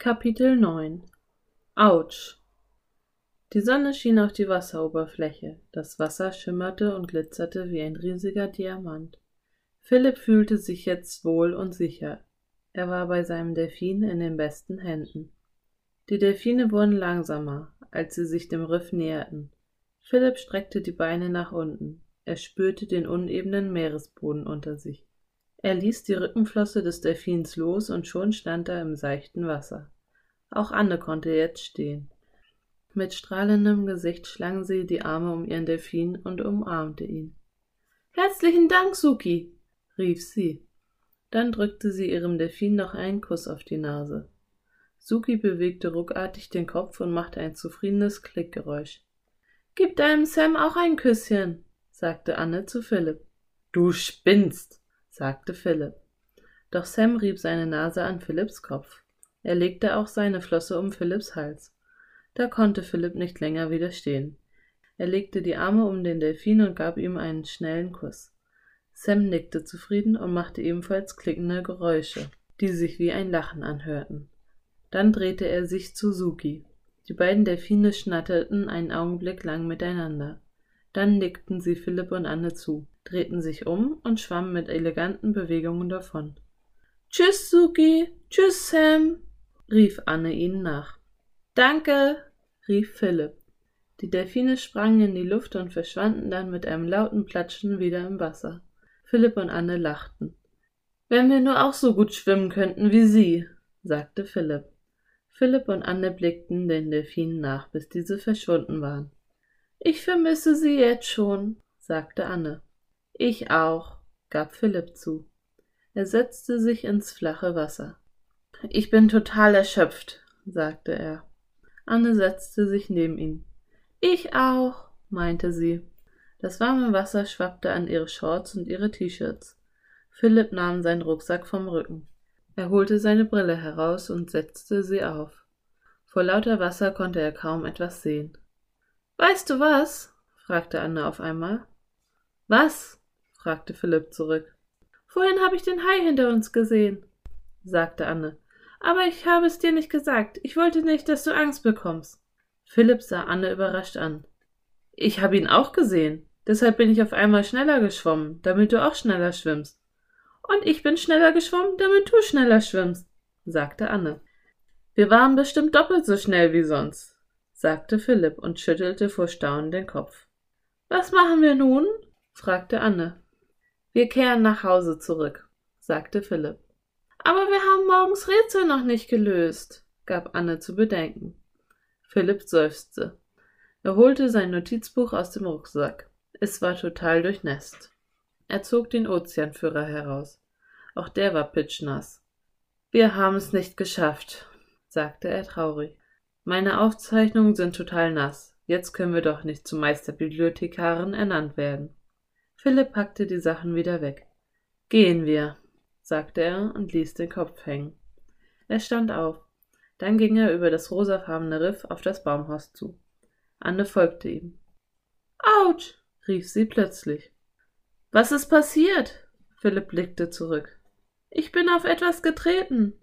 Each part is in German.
Kapitel 9 Autsch Die Sonne schien auf die Wasseroberfläche, das Wasser schimmerte und glitzerte wie ein riesiger Diamant. Philipp fühlte sich jetzt wohl und sicher. Er war bei seinem Delfin in den besten Händen. Die Delfine wurden langsamer, als sie sich dem Riff näherten. Philipp streckte die Beine nach unten. Er spürte den unebenen Meeresboden unter sich. Er ließ die Rückenflosse des Delfins los und schon stand er im seichten Wasser. Auch Anne konnte jetzt stehen. Mit strahlendem Gesicht schlang sie die Arme um ihren Delfin und umarmte ihn. Herzlichen Dank, Suki, rief sie. Dann drückte sie ihrem Delfin noch einen Kuss auf die Nase. Suki bewegte ruckartig den Kopf und machte ein zufriedenes Klickgeräusch. Gib deinem Sam auch ein Küsschen, sagte Anne zu Philipp. Du spinnst, sagte Philipp. Doch Sam rieb seine Nase an Philipps Kopf. Er legte auch seine Flosse um Philipps Hals. Da konnte Philipp nicht länger widerstehen. Er legte die Arme um den Delfin und gab ihm einen schnellen Kuss. Sam nickte zufrieden und machte ebenfalls klickende Geräusche, die sich wie ein Lachen anhörten. Dann drehte er sich zu Suki. Die beiden Delfine schnatterten einen Augenblick lang miteinander. Dann nickten sie Philipp und Anne zu, drehten sich um und schwammen mit eleganten Bewegungen davon. Tschüss, Suki. Tschüss, Sam, rief Anne ihnen nach. Danke, rief Philipp. Die Delfine sprangen in die Luft und verschwanden dann mit einem lauten Platschen wieder im Wasser. Philipp und Anne lachten. Wenn wir nur auch so gut schwimmen könnten wie Sie, sagte Philipp. Philipp und Anne blickten den Delfinen nach, bis diese verschwunden waren. Ich vermisse sie jetzt schon, sagte Anne. Ich auch, gab Philipp zu. Er setzte sich ins flache Wasser. Ich bin total erschöpft, sagte er. Anne setzte sich neben ihn. Ich auch, meinte sie. Das warme Wasser schwappte an ihre Shorts und ihre T-Shirts. Philipp nahm seinen Rucksack vom Rücken. Er holte seine Brille heraus und setzte sie auf. Vor lauter Wasser konnte er kaum etwas sehen. Weißt du was? fragte Anne auf einmal. Was? fragte Philipp zurück. Vorhin habe ich den Hai hinter uns gesehen, sagte Anne. Aber ich habe es dir nicht gesagt. Ich wollte nicht, dass du Angst bekommst. Philipp sah Anne überrascht an. Ich habe ihn auch gesehen. Deshalb bin ich auf einmal schneller geschwommen, damit du auch schneller schwimmst. Und ich bin schneller geschwommen, damit du schneller schwimmst, sagte Anne. Wir waren bestimmt doppelt so schnell wie sonst, sagte Philipp und schüttelte vor Staunen den Kopf. Was machen wir nun? fragte Anne. Wir kehren nach Hause zurück, sagte Philipp. Aber wir haben morgens Rätsel noch nicht gelöst, gab Anne zu bedenken. Philipp seufzte. Er holte sein Notizbuch aus dem Rucksack. Es war total durchnässt. Er zog den Ozeanführer heraus. Auch der war pitschnass. Wir haben es nicht geschafft, sagte er traurig. Meine Aufzeichnungen sind total nass. Jetzt können wir doch nicht zum Meisterbibliothekaren ernannt werden. Philipp packte die Sachen wieder weg. Gehen wir, sagte er und ließ den Kopf hängen. Er stand auf. Dann ging er über das rosafarbene Riff auf das Baumhaus zu. Anne folgte ihm. Autsch! rief sie plötzlich. Was ist passiert? Philipp blickte zurück. Ich bin auf etwas getreten.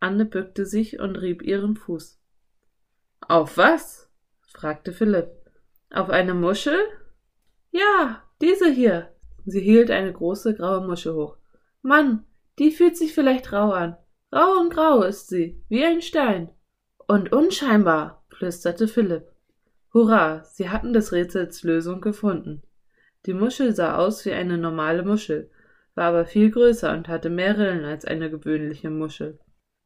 Anne bückte sich und rieb ihren Fuß. Auf was? fragte Philipp. Auf eine Muschel? Ja, diese hier. Sie hielt eine große graue Muschel hoch. Mann, die fühlt sich vielleicht rau an. Rau und grau ist sie, wie ein Stein. Und unscheinbar, flüsterte Philipp. Hurra, sie hatten des Rätsels Lösung gefunden. Die Muschel sah aus wie eine normale Muschel, war aber viel größer und hatte mehr Rillen als eine gewöhnliche Muschel.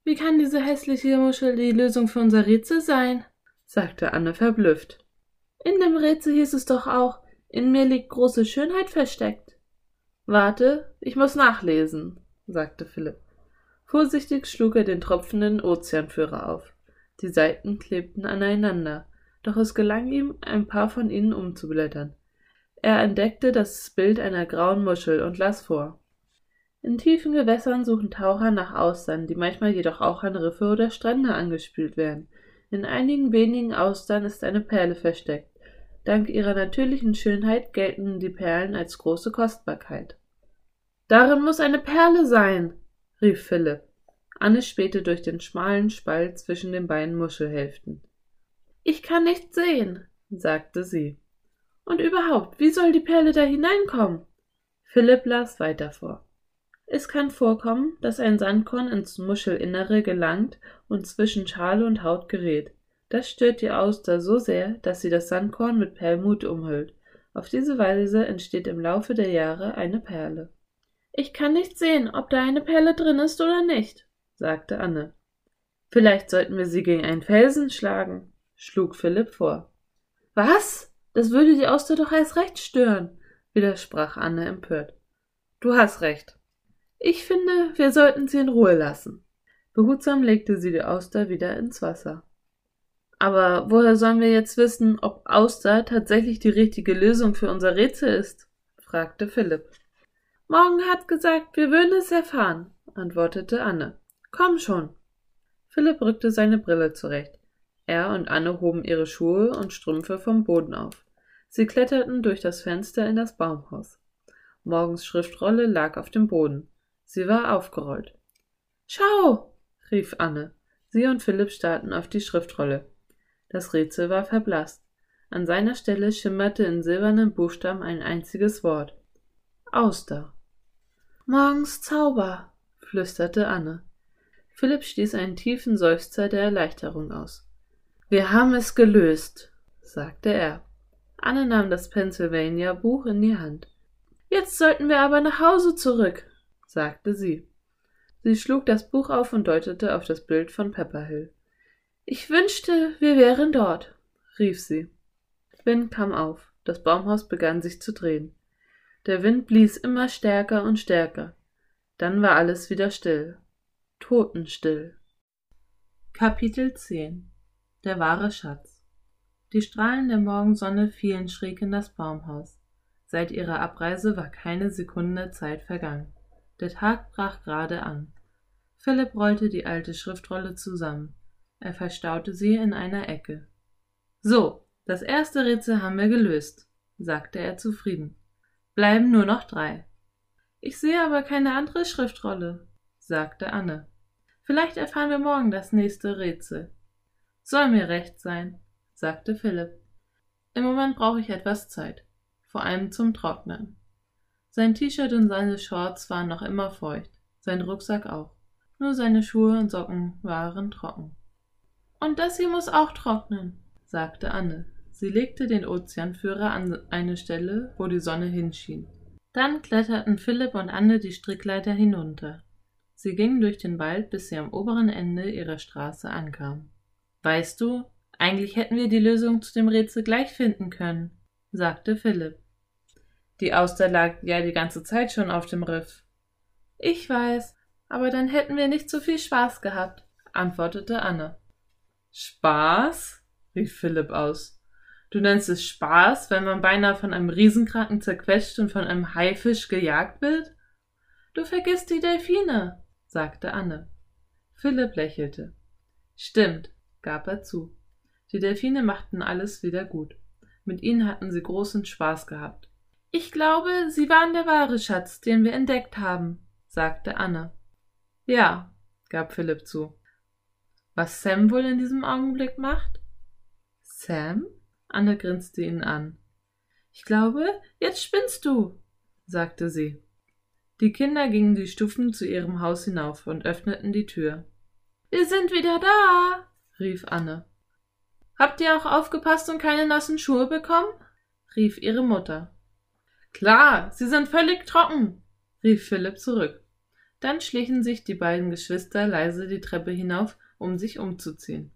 Wie kann diese hässliche Muschel die Lösung für unser Rätsel sein? Sagte Anne verblüfft. In dem Rätsel hieß es doch auch, in mir liegt große Schönheit versteckt. Warte, ich muss nachlesen, sagte Philipp. Vorsichtig schlug er den tropfenden Ozeanführer auf. Die Seiten klebten aneinander, doch es gelang ihm, ein paar von ihnen umzublättern. Er entdeckte das Bild einer grauen Muschel und las vor. In tiefen Gewässern suchen Taucher nach Austern, die manchmal jedoch auch an Riffe oder Strände angespült werden. In einigen wenigen Austern ist eine Perle versteckt. Dank ihrer natürlichen Schönheit gelten die Perlen als große Kostbarkeit. Darin muss eine Perle sein, rief Philipp. Anne spähte durch den schmalen Spalt zwischen den beiden Muschelhälften. Ich kann nichts sehen, sagte sie. Und überhaupt, wie soll die Perle da hineinkommen? Philipp las weiter vor. Es kann vorkommen, dass ein Sandkorn ins Muschelinnere gelangt und zwischen Schale und Haut gerät. Das stört die Auster so sehr, dass sie das Sandkorn mit Perlmut umhüllt. Auf diese Weise entsteht im Laufe der Jahre eine Perle. Ich kann nicht sehen, ob da eine Perle drin ist oder nicht, sagte Anne. Vielleicht sollten wir sie gegen einen Felsen schlagen, schlug Philipp vor. Was? Das würde die Auster doch erst recht stören, widersprach Anne empört. Du hast recht. Ich finde, wir sollten sie in Ruhe lassen. Behutsam legte sie die Auster wieder ins Wasser. Aber woher sollen wir jetzt wissen, ob Auster tatsächlich die richtige Lösung für unser Rätsel ist? fragte Philipp. Morgen hat gesagt, wir würden es erfahren, antwortete Anne. Komm schon. Philipp rückte seine Brille zurecht. Er und Anne hoben ihre Schuhe und Strümpfe vom Boden auf. Sie kletterten durch das Fenster in das Baumhaus. Morgens Schriftrolle lag auf dem Boden. Sie war aufgerollt. Schau, rief Anne. Sie und Philipp starrten auf die Schriftrolle. Das Rätsel war verblasst. An seiner Stelle schimmerte in silbernen Buchstaben ein einziges Wort. Auster. Morgens Zauber, flüsterte Anne. Philipp stieß einen tiefen Seufzer der Erleichterung aus. Wir haben es gelöst, sagte er. Anne nahm das Pennsylvania-Buch in die Hand. Jetzt sollten wir aber nach Hause zurück, sagte sie. Sie schlug das Buch auf und deutete auf das Bild von Pepperhill. Ich wünschte, wir wären dort, rief sie. Wind kam auf, das Baumhaus begann sich zu drehen. Der Wind blies immer stärker und stärker. Dann war alles wieder still. Totenstill. Kapitel 10 Der wahre Schatz Die Strahlen der Morgensonne fielen schräg in das Baumhaus. Seit ihrer Abreise war keine Sekunde Zeit vergangen. Der Tag brach gerade an. Philipp rollte die alte Schriftrolle zusammen. Er verstaute sie in einer Ecke. So, das erste Rätsel haben wir gelöst, sagte er zufrieden bleiben nur noch drei. Ich sehe aber keine andere Schriftrolle, sagte Anne. Vielleicht erfahren wir morgen das nächste Rätsel. Soll mir recht sein, sagte Philipp. Im Moment brauche ich etwas Zeit, vor allem zum Trocknen. Sein T-Shirt und seine Shorts waren noch immer feucht, sein Rucksack auch. Nur seine Schuhe und Socken waren trocken. Und das hier muss auch trocknen, sagte Anne. Sie legte den Ozeanführer an eine Stelle, wo die Sonne hinschien. Dann kletterten Philipp und Anne die Strickleiter hinunter. Sie gingen durch den Wald, bis sie am oberen Ende ihrer Straße ankamen. Weißt du, eigentlich hätten wir die Lösung zu dem Rätsel gleich finden können, sagte Philipp. Die Auster lag ja die ganze Zeit schon auf dem Riff. Ich weiß, aber dann hätten wir nicht so viel Spaß gehabt, antwortete Anne. Spaß? rief Philipp aus. Du nennst es Spaß, wenn man beinahe von einem Riesenkranken zerquetscht und von einem Haifisch gejagt wird? Du vergisst die Delfine, sagte Anne. Philipp lächelte. Stimmt, gab er zu. Die Delfine machten alles wieder gut. Mit ihnen hatten sie großen Spaß gehabt. Ich glaube, sie waren der wahre Schatz, den wir entdeckt haben, sagte Anne. Ja, gab Philipp zu. Was Sam wohl in diesem Augenblick macht? Sam? Anne grinste ihn an. Ich glaube, jetzt spinnst du, sagte sie. Die Kinder gingen die Stufen zu ihrem Haus hinauf und öffneten die Tür. Wir sind wieder da, rief Anne. Habt ihr auch aufgepasst und keine nassen Schuhe bekommen? rief ihre Mutter. Klar, sie sind völlig trocken, rief Philipp zurück. Dann schlichen sich die beiden Geschwister leise die Treppe hinauf, um sich umzuziehen.